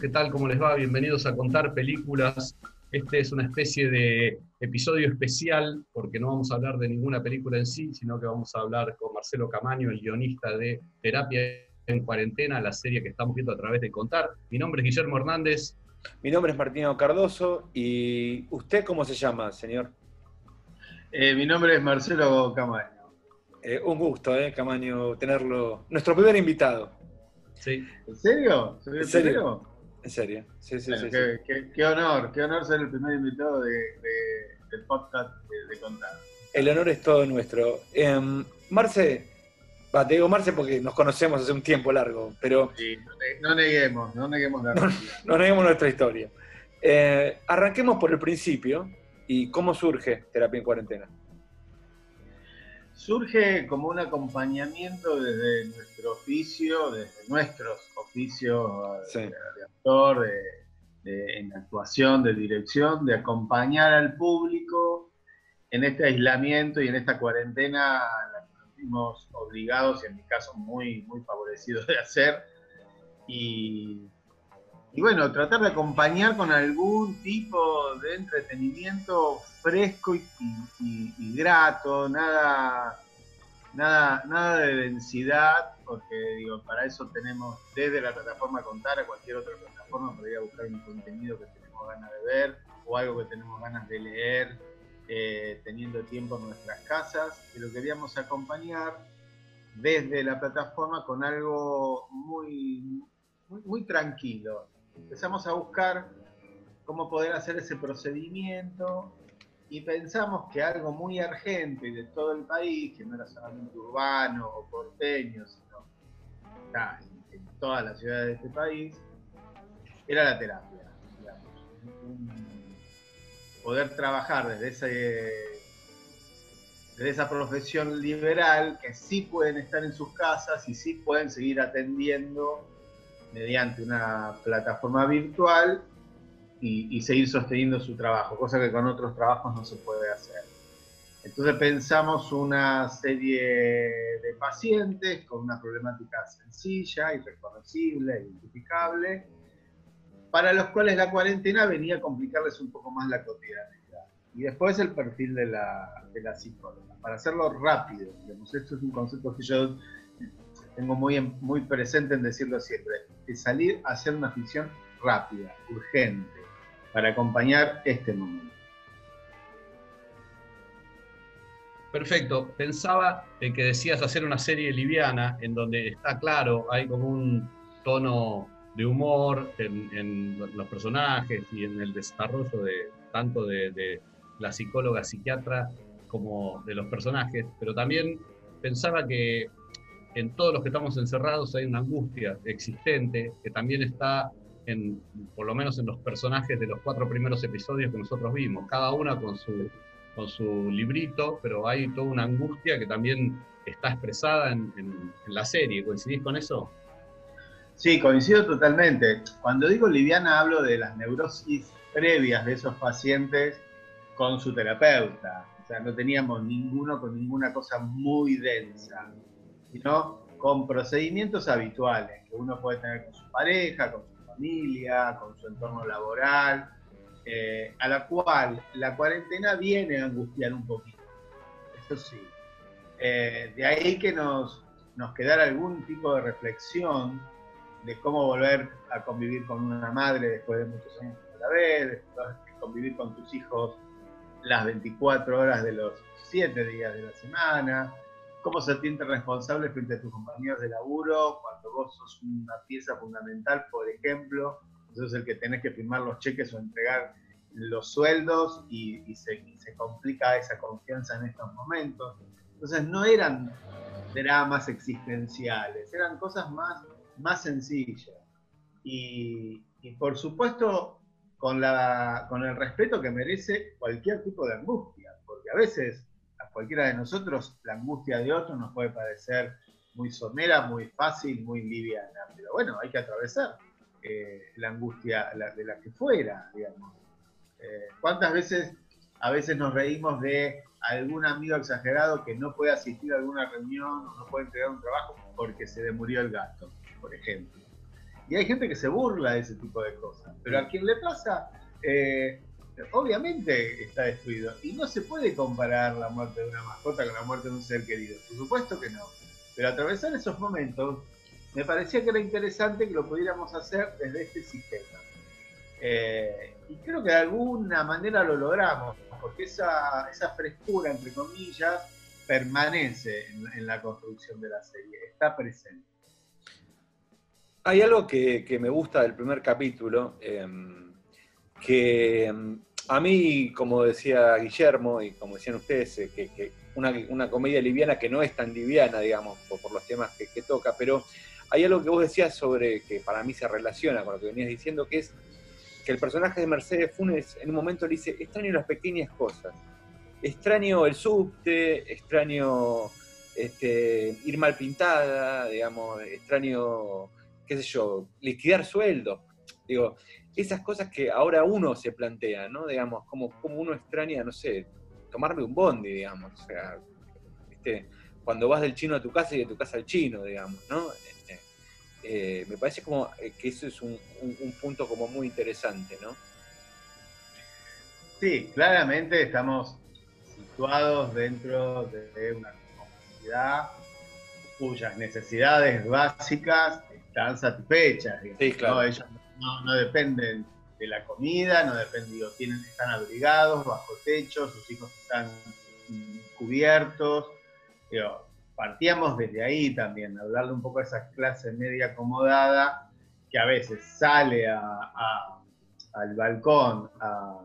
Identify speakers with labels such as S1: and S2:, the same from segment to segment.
S1: ¿qué tal? ¿Cómo les va? Bienvenidos a Contar Películas. Este es una especie de episodio especial porque no vamos a hablar de ninguna película en sí, sino que vamos a hablar con Marcelo Camaño, el guionista de Terapia en Cuarentena, la serie que estamos viendo a través de Contar. Mi nombre es Guillermo Hernández.
S2: Mi nombre es Martino Cardoso y ¿usted cómo se llama, señor?
S3: Eh, mi nombre es Marcelo Camaño.
S2: Eh, un gusto, eh, Camaño, tenerlo. Nuestro primer invitado.
S3: Sí. ¿En serio?
S2: ¿En serio? En serio, sí, sí, sí,
S3: qué, honor, qué honor ser el primer invitado de, del podcast de, Contar.
S2: El honor es todo nuestro. Em, Marce, te digo Marce porque nos conocemos hace un tiempo largo, pero...
S3: Sí, no, neguemos, no neguemos la
S2: no, no neguemos nuestra historia. Eh, arranquemos por el principio y cómo surge Terapia en Cuarentena
S3: surge como un acompañamiento desde nuestro oficio, desde nuestros oficios de, actor, de, en actuación, de dirección, de acompañar al público en este aislamiento y en esta cuarentena la que nos vimos obligados y en mi caso muy, muy favorecidos de hacer. Y y bueno, tratar de acompañar con algún tipo de entretenimiento fresco y, grato, nada, nada, nada de densidad, porque digo, para eso tenemos desde la plataforma Contar a cualquier otra plataforma para ir a buscar un contenido que tenemos ganas de ver o algo que tenemos ganas de leer, eh, teniendo tiempo en nuestras casas, pero queríamos acompañar desde la plataforma con algo muy, muy tranquilo, empezamos a buscar cómo poder hacer ese procedimiento y pensamos que algo muy argento y de todo el país, que no era solamente urbano o porteño, sino en, todas las ciudades de este país, era la terapia. poder trabajar desde esa profesión liberal que sí pueden estar en sus casas y sí pueden seguir atendiendo mediante una plataforma virtual y, seguir sosteniendo su trabajo, cosa que con otros trabajos no se puede hacer. Entonces pensamos una serie de pacientes con una problemática sencilla, y reconocible, identificable, para los cuales la cuarentena venía a complicarles un poco más la cotidianidad. Y después el perfil de la, de psicóloga. Para hacerlo rápido, digamos, esto es un concepto que yo tengo muy, muy presente en decirlo siempre, es salir a hacer una ficción rápida, urgente, para acompañar este momento.
S1: Perfecto. Pensaba en que decías hacer una serie liviana en donde está claro, hay como un tono de humor en, los personajes y en el desarrollo de tanto de, de, la psicóloga psiquiatra como de los personajes, pero también pensaba que en todos los que estamos encerrados hay una angustia existente que también está en, por lo menos en los personajes de los cuatro primeros episodios que nosotros vimos, cada una con su, con su librito, pero hay toda una angustia que también está expresada en, en la serie. ¿Coincidís con eso?
S3: Sí, coincido totalmente. Cuando digo liviana hablo de las neurosis previas de esos pacientes con su terapeuta. O sea, no teníamos ninguno con ninguna cosa muy densa sino con procedimientos habituales que uno puede tener con su pareja, con su familia, con su entorno laboral, eh, a la cual la cuarentena viene a angustiar un poquito. Eso sí. Eh, de ahí que nos, nos quedara algún tipo de reflexión de cómo volver a convivir con una madre después de muchos años a la vez, de convivir con tus hijos las 24 horas de los 7 días de la semana, cómo se siente responsable frente a tus compañeros de laburo cuando vos sos una pieza fundamental, por ejemplo, sos el que tenés que firmar los cheques o entregar los sueldos y, se, complica esa confianza en estos momentos. Entonces no eran dramas existenciales, eran cosas más, más sencillas. Y, por supuesto con, la, con el respeto que merece cualquier tipo de angustia, porque a veces cualquiera de nosotros, la angustia de otro nos puede parecer muy somera, muy fácil, muy liviana, pero bueno, hay que atravesar eh, la angustia de la que fuera, digamos. Eh, ¿Cuántas veces a veces nos reímos de algún amigo exagerado que no puede asistir a alguna reunión o no puede entregar un trabajo porque se le murió el gato, por ejemplo? Y hay gente que se burla de ese tipo de cosas. Pero a quien le pasa, eh, obviamente está destruido. Y no se puede comparar la muerte de una mascota con la muerte de un ser querido. Por supuesto que no. Pero atravesar esos momentos me parecía que era interesante que lo pudiéramos hacer desde este sistema. Eh, y creo que de alguna manera lo logramos, porque esa, esa frescura, entre comillas, permanece en, la construcción de la serie, está presente.
S2: Hay algo que, me gusta del primer capítulo, em, que em, a mí, como decía Guillermo y como decían ustedes, eh, que, una, comedia liviana que no es tan liviana, digamos, por, los temas que, toca, pero hay algo que vos decías sobre que para mí se relaciona con lo que venías diciendo, que es que el personaje de Mercedes Funes en un momento le dice, extraño las pequeñas cosas, extraño el subte, extraño este, ir mal pintada, digamos, extraño, qué sé yo, liquidar sueldos. Digo, esas cosas que ahora uno se plantea, ¿no? Digamos, como, como uno extraña, no sé, tomarme un bondi, digamos. O sea, cuando vas del chino a tu casa y de tu casa al chino, digamos, ¿no? Eh, me parece como eh, que eso es un, punto como muy interesante, ¿no?
S3: Sí, claramente estamos situados dentro de una comunidad cuyas necesidades básicas están satisfechas. Sí, claro. Ellos no, dependen de la comida, no dependen, tienen, están abrigados, bajo techo, sus hijos están cubiertos partíamos desde ahí también, hablarle un poco a esa clase media acomodada que a veces sale al balcón a,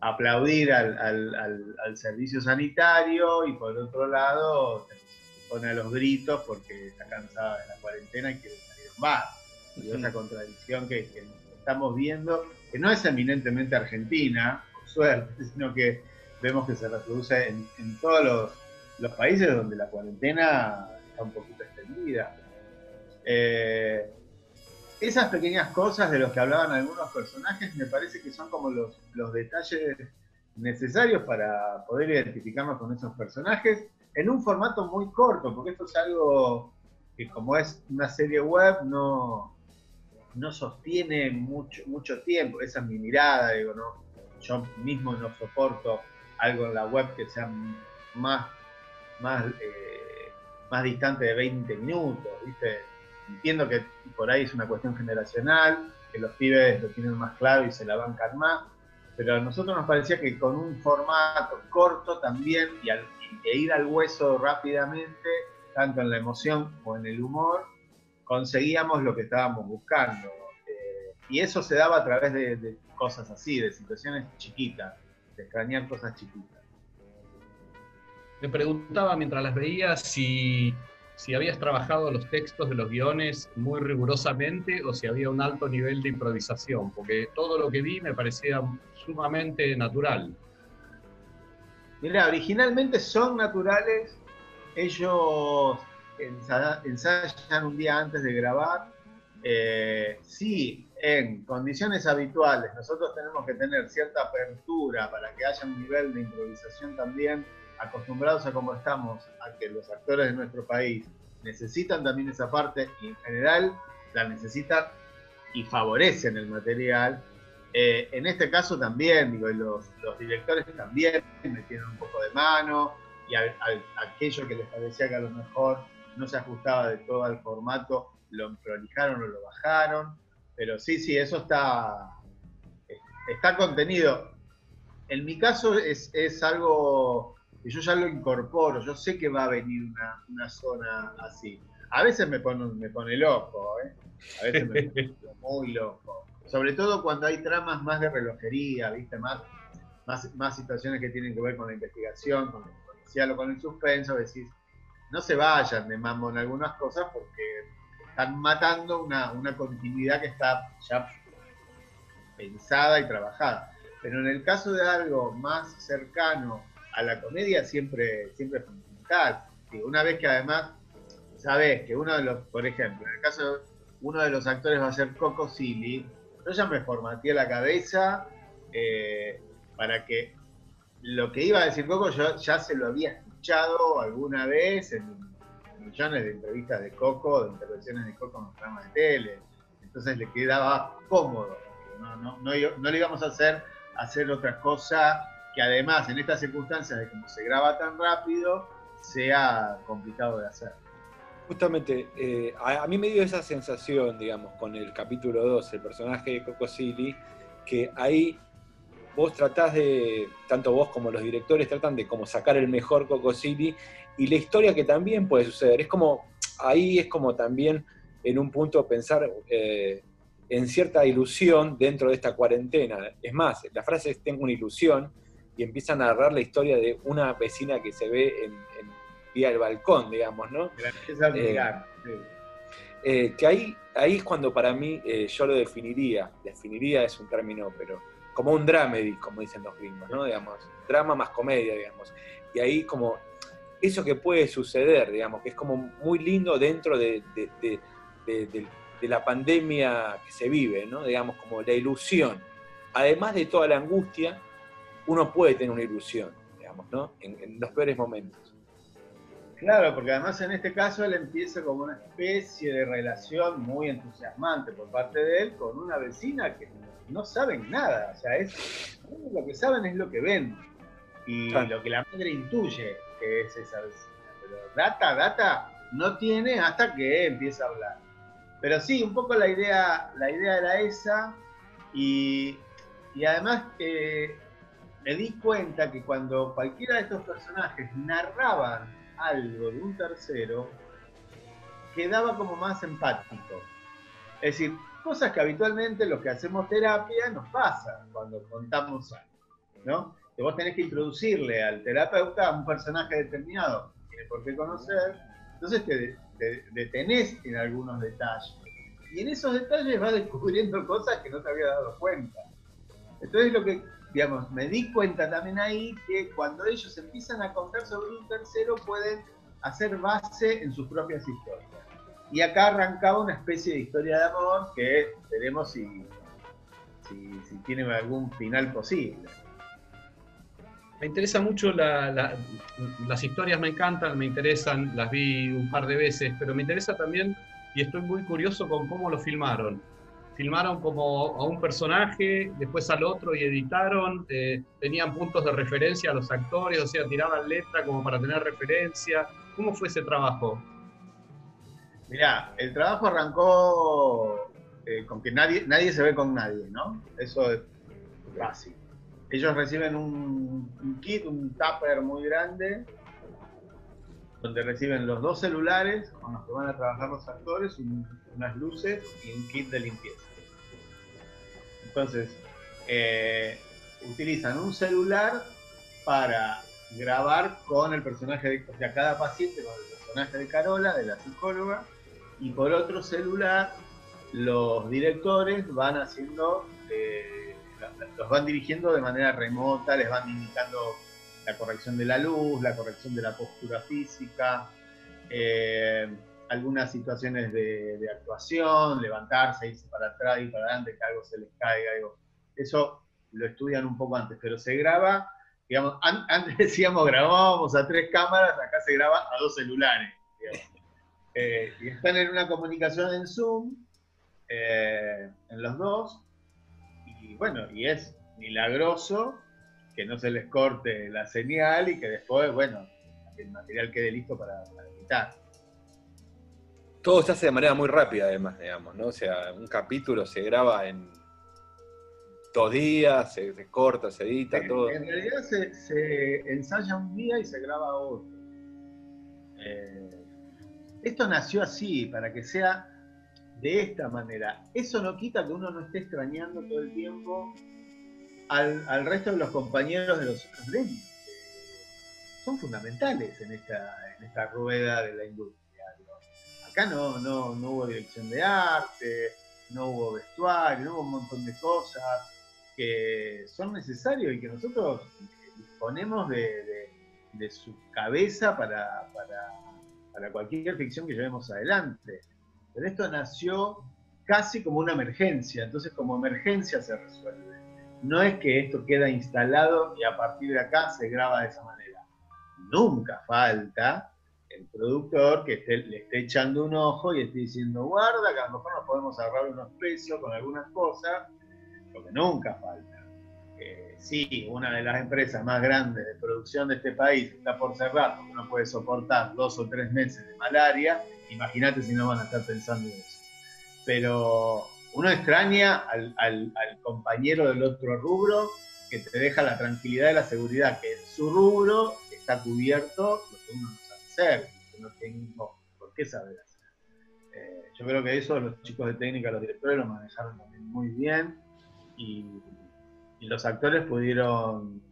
S3: aplaudir al, servicio sanitario y por otro lado se pone a los gritos porque está cansada de la cuarentena y quiere salir a bar. Esa contradicción que, estamos viendo, que no es eminentemente argentina, por suerte, sino que vemos que se reproduce en todos los países donde la cuarentena está un poquito extendida. Eh, esas pequeñas cosas de los que hablaban algunos personajes me parece que son como los detalles necesarios para poder identificarnos con esos personajes en un formato muy corto, porque esto es algo que como es una serie web no, no sostiene mucho, mucho tiempo, esa es mi mirada, digo, no, yo mismo no soporto algo en la web que sea más más, eh, más distante de 20 minutos, ¿viste? Entiendo que por ahí es una cuestión generacional, que los pibes lo tienen más claro y se la bancan más, pero a nosotros nos parecía que con un formato corto también y, e ir al hueso rápidamente, tanto en la emoción como en el humor, conseguíamos lo que estábamos buscando. Eh, y eso se daba a través de cosas así, de situaciones chiquitas, de extrañar cosas chiquitas
S1: me preguntaba mientras las veía si, si habías trabajado los textos de los guiones muy rigurosamente o si había un alto nivel de improvisación, porque todo lo que vi me parecía sumamente natural.
S3: Mira, originalmente son naturales, ellos ensayan un día antes de grabar. Eh, sí, en condiciones habituales nosotros tenemos que tener cierta apertura para que haya un nivel de improvisación también acostumbrados a cómo estamos, a que los actores de nuestro país necesitan también esa parte y en general la necesitan y favorecen el material. Eh, en este caso también, digo, los, los, directores también metieron un poco de mano y aquello que les parecía que a lo mejor no se ajustaba de todo al formato, lo prolijaron o lo bajaron. Pero sí, sí, eso está, está contenido. En mi caso es, es algo y yo ya lo incorporo, yo sé que va a venir una, zona así. A veces me pone, me pone loco, ¿eh? a veces me pone muy loco. Sobre todo cuando hay tramas más de relojería, ¿viste? Más, más, situaciones que tienen que ver con la investigación, con el policial o con el suspenso, decís, no se vayan de mambo en algunas cosas porque están matando una, una continuidad que está ya pensada y trabajada. Pero en el caso de algo más cercano a la comedia siempre, siempre es fundamental. una vez que además sabes que uno de los, por ejemplo, en el caso uno de los actores va a ser Coco Silly, yo ya me formateé la cabeza eh, para que lo que iba a decir Coco yo ya se lo había alguna vez en millones de entrevistas de Coco, de intervenciones de Coco en los programas de tele. entonces le quedaba cómodo. No, no, no, no le íbamos a hacer, hacer otra cosa que además en estas circunstancias de cómo se graba tan rápido, sea complicado de hacer.
S2: Justamente, eh, a, mí me dio esa sensación, digamos, con el capítulo 2, el personaje de Coco Silly, que ahí vos tratás de, tanto vos como los directores tratan de como sacar el mejor Coco Silly y la historia que también puede suceder. Es como, ahí es como también en un punto pensar eh, en cierta ilusión dentro de esta cuarentena. Es más, la frase es tengo una ilusión y empieza a narrar la historia de una vecina que se ve en, vía el balcón, digamos, ¿no? Eh, eh, que ahí, ahí es cuando para mí eh, yo lo definiría, definiría es un término, pero como un dramedy, como dicen los gringos, ¿no? Digamos, drama más comedia, digamos. Y ahí como eso que puede suceder, digamos, que es como muy lindo dentro de, de la pandemia que se vive, ¿no? Digamos, como la ilusión. Además de toda la angustia, uno puede tener una ilusión, digamos, ¿no? En, los peores momentos.
S3: Claro, porque además en este caso él empieza como una especie de relación muy entusiasmante por parte de él con una vecina que no saben nada, o sea, es, lo que saben es lo que ven. Y lo que la madre intuye que es esa vecina, pero data, data no tiene hasta que empieza a hablar. Pero sí, un poco la idea, la idea era esa. Y, y además que me di cuenta que cuando cualquiera de estos personajes narraban algo de un tercero, quedaba como más empático. Es decir, cosas que habitualmente los que hacemos terapia nos pasa cuando contamos algo, ¿no? Que vos tenés que introducirle al terapeuta a un personaje determinado, que tiene por qué conocer, entonces te, te detenés en algunos detalles. Y en esos detalles vas descubriendo cosas que no te había dado cuenta. Entonces lo que digamos, me di cuenta también ahí que cuando ellos empiezan a contar sobre un tercero pueden hacer base en sus propias historias. Y acá arrancaba una especie de historia de amor que veremos si, si, tiene algún final posible.
S1: Me interesa mucho las historias, me encantan, me interesan, las vi un par de veces, pero me interesa también y estoy muy curioso con cómo lo filmaron filmaron como a un personaje, después al otro y editaron, eh, tenían puntos de referencia a los actores, o sea, tiraban letra como para tener referencia. ¿Cómo fue ese trabajo?
S3: Mirá, el trabajo arrancó eh, con que nadie, nadie se ve con nadie, ¿no? Eso es básico. Ellos reciben un, kit, un tupper muy grande, donde reciben los dos celulares con los que van a trabajar los actores, unas luces y un kit de limpieza. Entonces, eh, utilizan un celular para grabar con el personaje de, o sea, cada paciente con el personaje de Carola, de la psicóloga, y por otro celular los directores van haciendo, eh, los van dirigiendo de manera remota, les van indicando la corrección de la luz, la corrección de la postura física, eh, algunas situaciones de, actuación, levantarse, irse para atrás y para adelante, que algo se les caiga. Eso lo estudian un poco antes, pero se graba, digamos, antes decíamos grabábamos a tres cámaras, acá se graba a dos celulares. Eh, y están en una comunicación en Zoom, eh, en los dos, y bueno, y es milagroso que no se les corte la señal y que después, bueno, el material quede listo para, para editar
S2: todo se hace de manera muy rápida, además, digamos, ¿no? O sea, un capítulo se graba en dos días, se, corta, se edita, todo.
S3: En realidad se, ensaya un día y se graba otro. Eh, esto nació así, para que sea de esta manera. Eso no quita que uno no esté extrañando todo el tiempo al, resto de los compañeros de los otros gremios. Son fundamentales en esta, en esta rueda de la industria. Acá no, no, no hubo dirección de arte, no hubo vestuario, no hubo un montón de cosas que son necesarios y que nosotros disponemos de, su cabeza para, para, cualquier ficción que llevemos adelante. Pero esto nació casi como una emergencia, entonces como emergencia se resuelve. No es que esto queda instalado y a partir de acá se graba de esa manera. Nunca falta el productor que le esté echando un ojo y esté diciendo, guarda, que a lo mejor nos podemos ahorrar unos precios con algunas cosas, porque nunca falta. Eh, sí, una de las empresas más grandes de producción de este país está por cerrar porque no puede soportar dos o tres meses de malaria, imagínate si no van a estar pensando en eso. Pero uno extraña al, compañero del otro rubro que te deja la tranquilidad y la seguridad que en su rubro está cubierto lo que uno no sabe hacer, que no tengo por qué saber hacer. Eh, yo creo que eso los chicos de técnica, los directores lo manejaron también muy bien y, los actores pudieron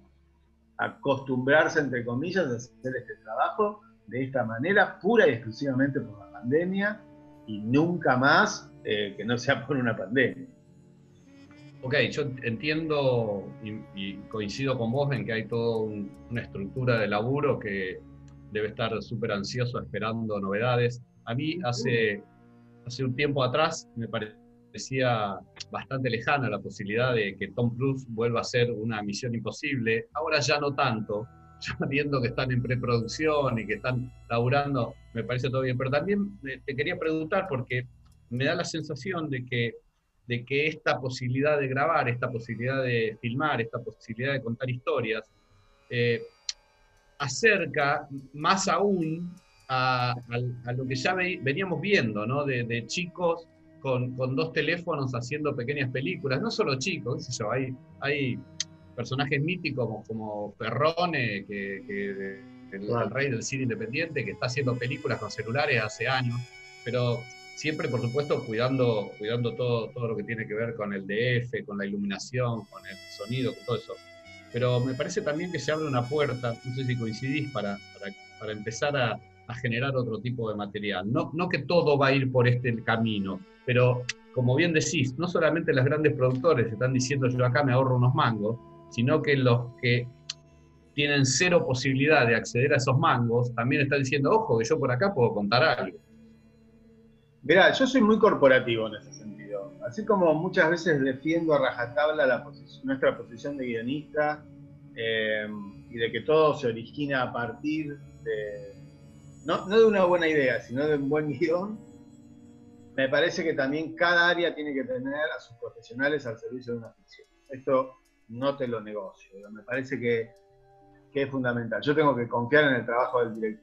S3: acostumbrarse, entre comillas, a hacer este trabajo de esta manera, pura y exclusivamente por la pandemia y nunca más eh, que no sea por una pandemia.
S1: Ok, yo entiendo y, coincido con vos en que hay toda una estructura de laburo que debe estar súper ansioso esperando novedades. A mí hace, hace un tiempo atrás me parecía bastante lejana la posibilidad de que Tom Cruise vuelva a ser una misión imposible. Ahora ya no tanto, ya viendo que están en preproducción y que están laburando, me parece todo bien. Pero también eh, te quería preguntar porque me da la sensación de que de que esta posibilidad de grabar, esta posibilidad de filmar, esta posibilidad de contar historias, eh, acerca más aún a, lo que ya veníamos viendo, ¿no? De, chicos con, dos teléfonos haciendo pequeñas películas, no solo chicos, hay, hay personajes míticos como, Perrone, que, el, rey del cine independiente, que está haciendo películas con celulares hace años, pero siempre por supuesto cuidando, cuidando todo, todo lo que tiene que ver con el DF, con la iluminación, con el sonido, con todo eso. Pero me parece también que se abre una puerta, no sé si coincidís, para, para, empezar a, a, generar otro tipo de material. No, no que todo va a ir por este camino, pero como bien decís, no solamente las grandes productores están diciendo yo acá me ahorro unos mangos, sino que los que tienen cero posibilidad de acceder a esos mangos también están diciendo, ojo, que yo por acá puedo contar algo.
S3: Mirá, yo soy muy corporativo en ese sentido. Así como muchas veces defiendo a rajatabla la nuestra posición de guionista eh, y de que todo se origina a partir de, no, de una buena idea, sino de un buen guion, me parece que también cada área tiene que tener a sus profesionales al servicio de una ficción. Esto no te lo negocio. Me parece que que es fundamental. Yo tengo que confiar en el trabajo del,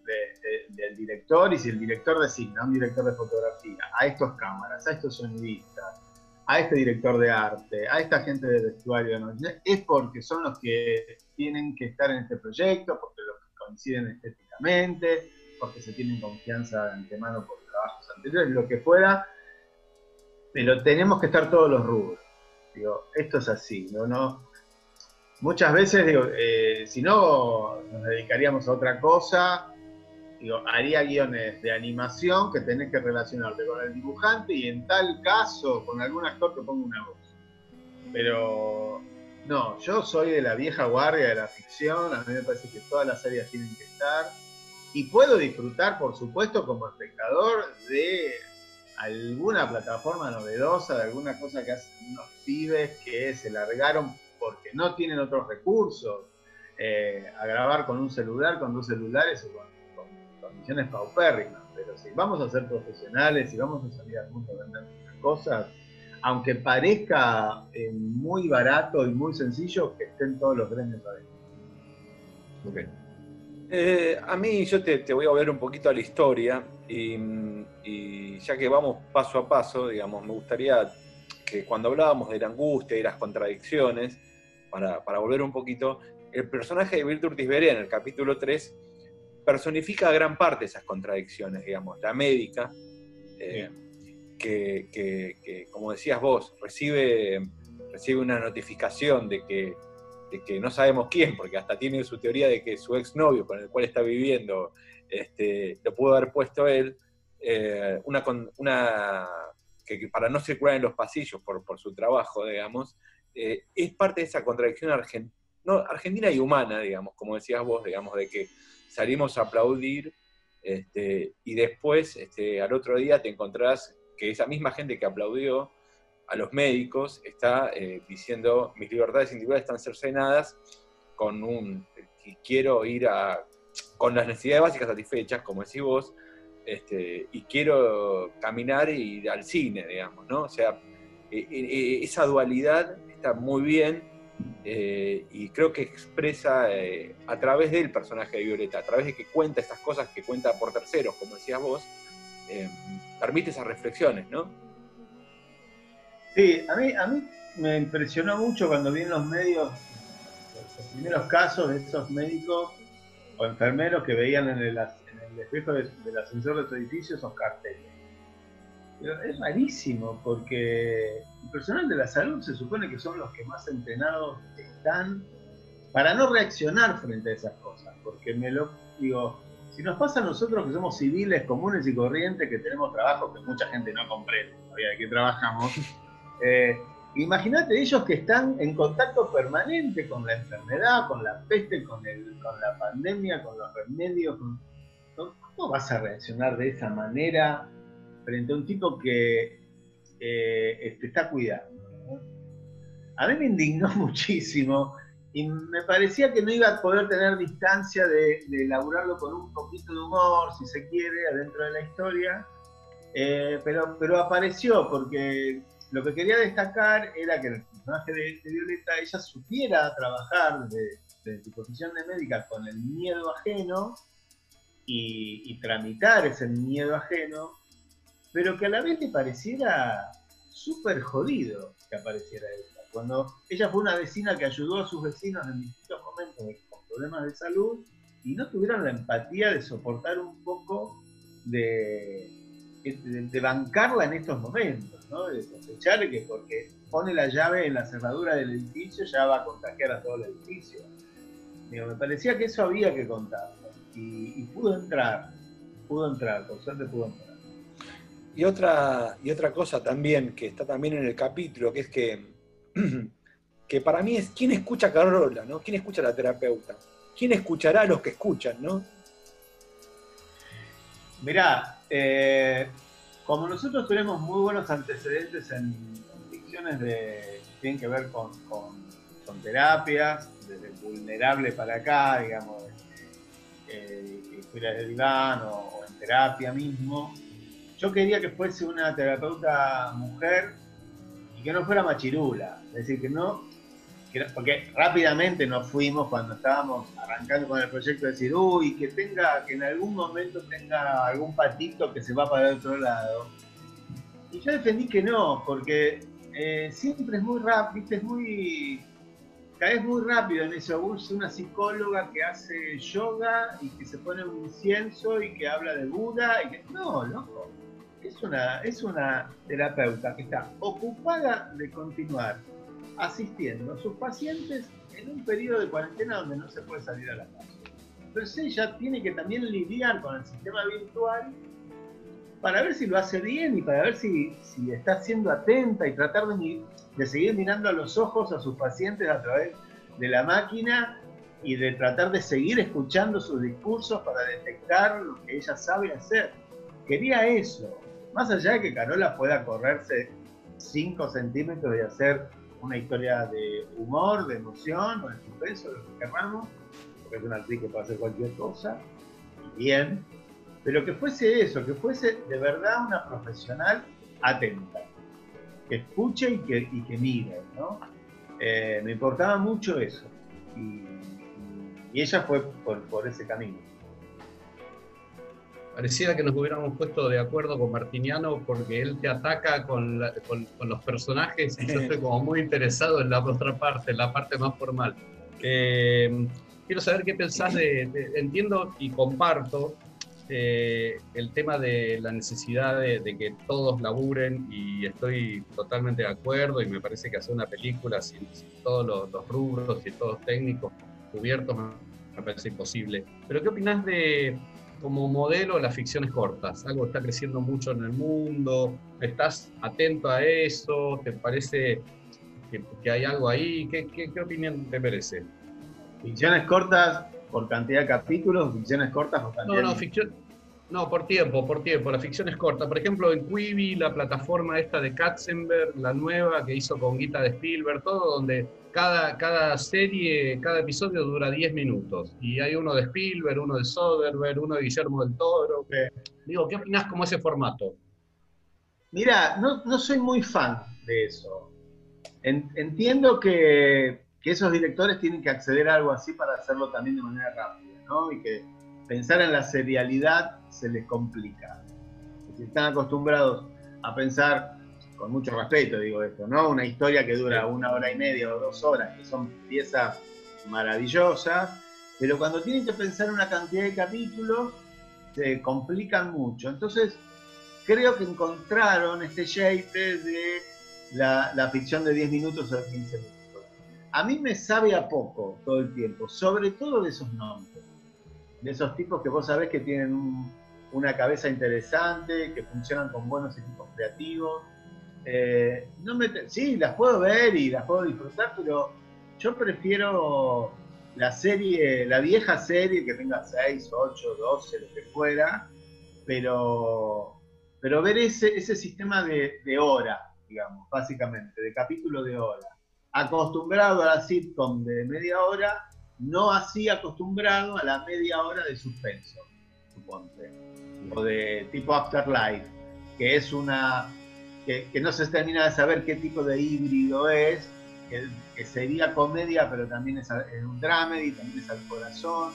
S3: director y si el director designa a un director de fotografía, a estos cámaras, a estos sonidistas, a este director de arte, a esta gente de vestuario, es porque son los que tienen que estar en este proyecto, porque los que coinciden estéticamente, porque se tienen confianza antemano por trabajos anteriores, lo que fuera, pero tenemos que estar todos los rubros. Digo, esto es así, ¿no? no muchas veces, digo, eh, si no, nos dedicaríamos a otra cosa, digo, haría guiones de animación que tenés que relacionarte con el dibujante y en tal caso con algún actor que ponga una voz. Pero no, yo soy de la vieja guardia de la ficción, a mí me parece que todas las áreas tienen que estar. Y puedo disfrutar, por supuesto, como espectador de alguna plataforma novedosa, de alguna cosa que hacen unos pibes que se largaron porque no tienen otros recursos, eh, a grabar con un celular, con dos celulares o con, condiciones paupérrimas. Pero si vamos a ser profesionales, y vamos a salir al mundo a vender cosas, aunque parezca eh, muy barato y muy sencillo, que estén todos los gremios adentro.
S2: Okay. Eh, a mí yo te, voy a ver un poquito a la historia y, y, ya que vamos paso a paso, digamos, me gustaría que cuando hablábamos de la angustia y las contradicciones, para, volver un poquito, el personaje de Virtutis Berea en el capítulo 3 personifica gran parte de esas contradicciones, digamos, la médica, eh, que, como decías vos, recibe, recibe una notificación de que, que no sabemos quién, porque hasta tiene su teoría de que su exnovio con el cual está viviendo este, lo pudo haber puesto él, eh, una, una que, para no circular en los pasillos por, por su trabajo, digamos, eh, es parte de esa contradicción argentina y humana, digamos, como decías vos, digamos, de que salimos a aplaudir este, y después este, al otro día te encontrás que esa misma gente que aplaudió a los médicos está eh, diciendo mis libertades individuales están cercenadas con un quiero ir a con las necesidades básicas satisfechas, como decís vos, este, y quiero caminar y ir al cine, digamos, ¿no? O sea, e, e, e, esa dualidad está muy bien eh, y creo que expresa eh, a través del personaje de Violeta, a través de que cuenta estas cosas que cuenta por terceros, como decías vos, eh, permite esas reflexiones, ¿no?
S3: Sí, a mí, a mí me impresionó mucho cuando vi en los medios los primeros casos de esos médicos o enfermeros que veían en el, espejo del ascensor de su edificio esos carteles. Pero es rarísimo porque el personal de la salud se supone que son los que más entrenados están para no reaccionar frente a esas cosas. Porque me lo digo, si nos pasa a nosotros que somos civiles comunes y corrientes, que tenemos trabajo que mucha gente no comprende todavía de qué trabajamos, eh, Imagínate ellos que están en contacto permanente con la enfermedad, con la peste, con, el, con la pandemia, con los remedios. ¿Cómo vas a reaccionar de esa manera frente a un tipo que eh, te está cuidando? A mí me indignó muchísimo y me parecía que no iba a poder tener distancia de, elaborarlo con un poquito de humor, si se quiere, adentro de la historia. Eh, pero, pero apareció porque lo que quería destacar era que el personaje de, Violeta, ella supiera trabajar desde su posición de médica con el miedo ajeno y, tramitar ese miedo ajeno, pero que a la vez le pareciera súper jodido que apareciera ella. Cuando ella fue una vecina que ayudó a sus vecinos en distintos momentos con problemas de salud y no tuvieron la empatía de soportar un poco de, de bancarla en estos momentos. De sospechar que porque pone la llave en la cerradura del edificio ya va a contagiar a todo el edificio. me parecía que eso había que contar. Y, pudo entrar, pudo entrar, por suerte pudo entrar.
S2: Y otra, y otra cosa también, que está también en el capítulo, que es que, que para mí es quién escucha a Carola, ¿no? ¿Quién escucha a la terapeuta? ¿Quién escuchará a los que escuchan, no?
S3: Mirá, eh, como nosotros tenemos muy buenos antecedentes en, ficciones de, que tienen que ver con, terapias, desde el vulnerable para acá, digamos, eh, de diván o, en terapia mismo, yo quería que fuese una terapeuta mujer y que no fuera machirula, es decir, que no, porque rápidamente nos fuimos cuando estábamos arrancando con el proyecto de decir, uy, que tenga, que en algún momento tenga algún patito que se va para el otro lado. Y yo defendí que no, porque eh, siempre es muy rápido, es muy. Caes muy rápido en eso. Es una psicóloga que hace yoga y que se pone un incienso y que habla de Buda y que. No, loco. Es una, es una terapeuta que está ocupada de continuar asistiendo a sus pacientes en un periodo de cuarentena donde no se puede salir a la calle. Entonces ella tiene que también lidiar con el sistema virtual para ver si lo hace bien y para ver si, si está siendo atenta y tratar de, de seguir mirando a los ojos a sus pacientes a través de la máquina y de tratar de seguir escuchando sus discursos para detectar lo que ella sabe hacer. Quería eso, más allá de que Carola pueda correrse 5 centímetros y hacer una historia de humor, de emoción o de suspenso, lo que queramos, porque es una actriz que puede hacer cualquier cosa, y bien, pero que fuese eso, que fuese de verdad una profesional atenta, que escuche y que, y que mire, ¿no? Eh, me importaba mucho eso, y, ella fue por ese camino
S1: pareciera que nos hubiéramos puesto de acuerdo con Martiniano porque él te ataca con, los personajes y yo estoy como muy interesado en la otra parte, en la parte más formal. Eh, quiero saber qué pensás de, entiendo y comparto eh, el tema de la necesidad de, que todos laburen y estoy totalmente de acuerdo y me parece que hacer una película sin, todos los, los, rubros y todos técnicos cubiertos me parece imposible. Pero ¿qué opinás de como modelo las ficciones cortas? Algo está creciendo mucho en el mundo, ¿estás atento a eso? ¿Te parece que, hay algo ahí? ¿Qué, qué, opinión te merece?
S3: ¿Ficciones cortas por cantidad de capítulos? ¿Ficciones cortas por cantidad
S1: No, no, ficción, No, por tiempo, por tiempo. La ficción es corta. Por ejemplo, en Quibi, la plataforma esta de Katzenberg, la nueva que hizo con Guita de Spielberg, todo donde cada, cada serie, cada episodio dura 10 minutos. Y hay uno de Spielberg, uno de Soderbergh, uno de Guillermo del Toro. Digo, ¿qué opinas como ese formato?
S3: Mira, no, no soy muy fan de eso. entiendo que, que esos directores tienen que acceder a algo así para hacerlo también de manera rápida, ¿no? Y que pensar en la serialidad se les complica. Si están acostumbrados a pensar, con mucho respeto digo esto, ¿no? Una historia que dura una hora y media o dos horas, que son piezas maravillosas, pero cuando tienen que pensar una cantidad de capítulos, se complican mucho. Entonces, creo que encontraron este shape de la, la ficción de 10 minutos o de 15 minutos. A mí me sabe a poco todo el tiempo, sobre todo de esos nombres de esos tipos que vos sabés que tienen una cabeza interesante, que funcionan con buenos equipos creativos. Eh, no sí, las puedo ver y las puedo disfrutar, pero yo prefiero la serie, la vieja serie que tenga 6, 8, 12, lo que fuera, pero, pero ver ese, ese sistema de, de hora, digamos, básicamente, de capítulo de hora. Acostumbrado a la sitcom de media hora, no así acostumbrado a la media hora de suspenso, suponte, o de tipo Afterlife, que es una que, no se termina de saber qué tipo de híbrido es, que, sería comedia, pero también es, un dramedy, también es al corazón.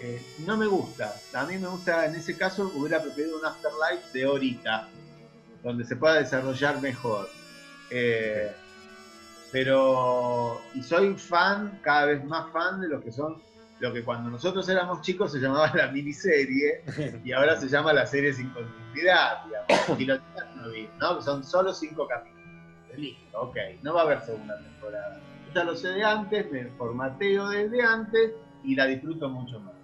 S3: Eh, no me gusta. A mí me gusta, en ese caso, hubiera preferido un Afterlife de horita, donde se pueda desarrollar mejor. Eh, pero, y soy fan, cada vez más fan de lo que son, lo que cuando nosotros éramos chicos se llamaba la miniserie, y ahora se llama la serie sin continuidad, digamos. Y lo no vi, ¿no? Son solo cinco capítulos. Listo, ok, no va a haber segunda temporada. Ya lo sé de antes, me formateo desde antes y la disfruto mucho más.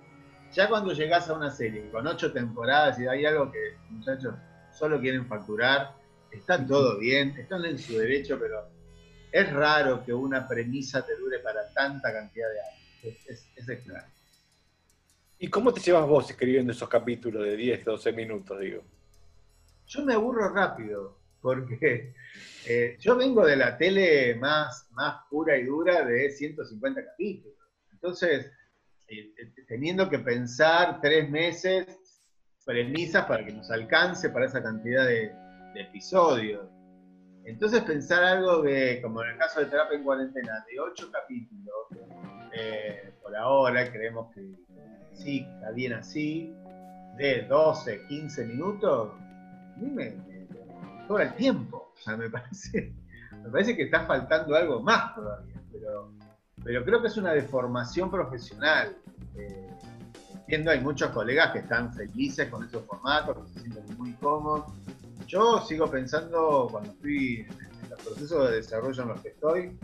S3: Ya cuando llegás a una serie con ocho temporadas y hay algo que, muchachos, solo quieren facturar, está todo bien, están en su derecho, pero es raro que una premisa te dure para tanta cantidad de años. Es, extraño.
S2: ¿Y cómo te llevas vos escribiendo esos capítulos de 10, 12 minutos, digo?
S3: Yo me aburro rápido, porque eh, yo vengo de la tele más, más pura y dura de 150 capítulos. Entonces, eh, eh, teniendo que pensar tres meses premisas para que nos alcance para esa cantidad de episodios. Entonces pensar algo de, como en el caso de Terapia en Cuarentena, de ocho capítulos, eh, por ahora creemos que sí, está bien así, de 12, 15 minutos, a mí me, sobra el tiempo. O sea, me parece, me parece que está faltando algo más todavía, pero, pero creo que es una deformación profesional. Eh, entiendo, hay muchos colegas que están felices con esos formatos, que se sienten muy cómodos yo sigo pensando, cuando estoy en el proceso de desarrollo en los que estoy,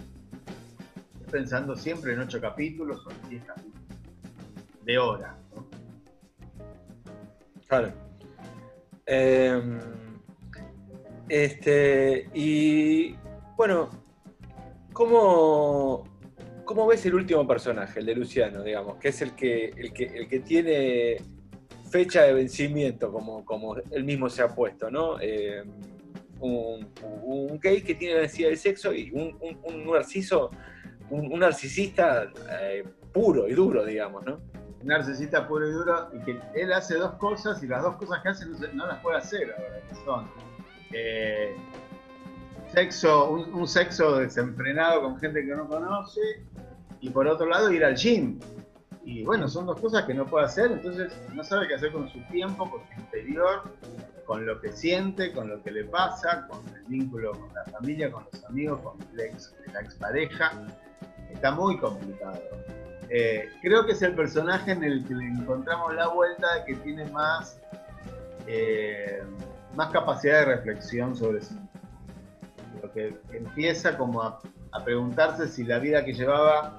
S3: pensando siempre en ocho capítulos o en 10 capítulos de hora.
S2: Claro. Em, este, y bueno, ¿cómo, ¿cómo ves el último personaje, el de Luciano, digamos, que es el que, el que, el que tiene fecha de vencimiento, como, como él mismo se ha puesto, ¿no? Eh, un, gay que tiene la necesidad del sexo y un, narciso, un, narcisista eh, puro y duro, digamos, ¿no?
S3: Un narcisista puro y duro y que él hace dos cosas y las dos cosas que hace no, las puede hacer ahora, son eh, sexo, un, sexo desenfrenado con gente que no conoce y por otro lado ir al gym y bueno, son dos cosas que no puede hacer, entonces no sabe qué hacer con su tiempo, con su interior, con lo que siente, con lo que le pasa, con el vínculo con la familia, con los amigos, con la, ex, la expareja. Está muy complicado. Eh, creo que es el personaje en el que le encontramos la vuelta de que tiene más, eh, más capacidad de reflexión sobre sí mismo. Lo que empieza como a, a preguntarse si la vida que llevaba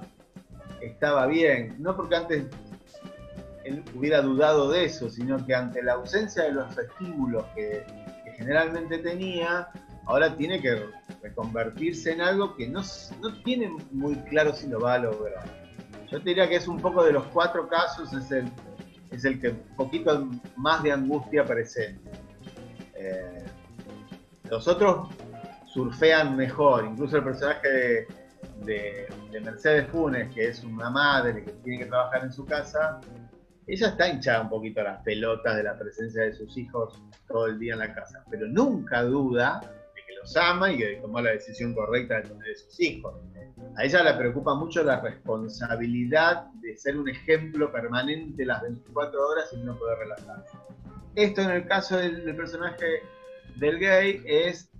S3: estaba bien, no porque antes él hubiera dudado de eso, sino que ante la ausencia de los estímulos que, generalmente tenía, ahora tiene que reconvertirse en algo que no, no, tiene muy claro si lo va a lograr. Yo te diría que es un poco de los cuatro casos, es el, es el que un poquito más de angustia presenta. Eh, los otros surfean mejor, incluso el personaje de, Mercedes Funes, que es una madre que tiene que trabajar en su casa, ella está hinchada un poquito a las pelotas de la presencia de sus hijos todo el día en la casa, pero nunca duda de que los ama y que tomó la decisión correcta de tener sus hijos. A ella le preocupa mucho la responsabilidad de ser un ejemplo permanente las 24 horas y no poder relajarse. Esto en el caso del personaje del gay es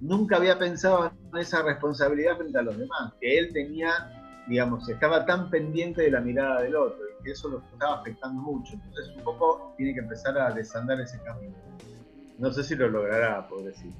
S3: nunca había pensado en esa responsabilidad frente a los demás, que él tenía, digamos, estaba tan pendiente de la mirada del otro y que eso lo estaba afectando mucho. Entonces un poco tiene que empezar a desandar ese camino. No sé si lo logrará, pobrecito.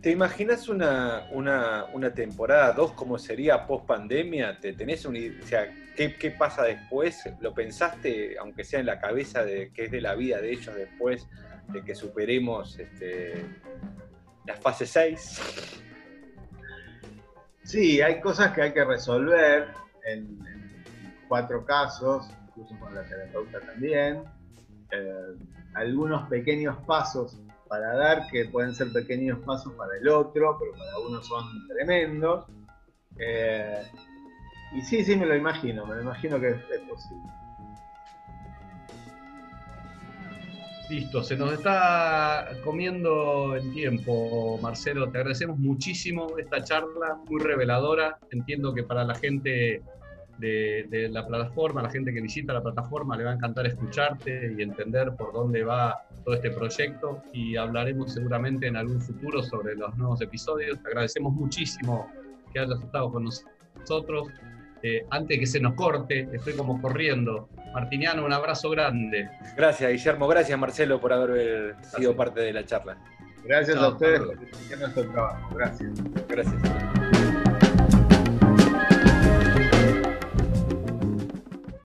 S2: ¿Te imaginas una, una, temporada 2 como sería post pandemia? ¿Te tenés un, o sea, ¿qué, ¿qué, pasa después? ¿Lo pensaste, aunque sea en la cabeza de qué es de la vida de ellos después de que superemos este, la fase 6?
S3: Sí, hay cosas que hay que resolver en, cuatro casos, incluso con la terapeuta también. Eh, algunos pequeños pasos para dar, que pueden ser pequeños pasos para el otro, pero para uno son tremendos. Eh, y sí, sí, me lo imagino, me lo imagino que es, posible.
S1: Listo, se nos está comiendo el tiempo, Marcelo. Te agradecemos muchísimo esta charla, muy reveladora. Entiendo que para la gente de, la plataforma, la gente que visita la plataforma, le va a encantar escucharte y entender por dónde va todo este proyecto y hablaremos seguramente en algún futuro sobre los nuevos episodios. Te agradecemos muchísimo que hayas estado con nosotros. Eh, antes que se nos corte, estoy como corriendo. Martiniano, un abrazo grande.
S2: Gracias, Guillermo. Gracias, Marcelo, por haber sido parte de la charla.
S3: Gracias a ustedes por nuestro trabajo. Gracias.
S2: Gracias.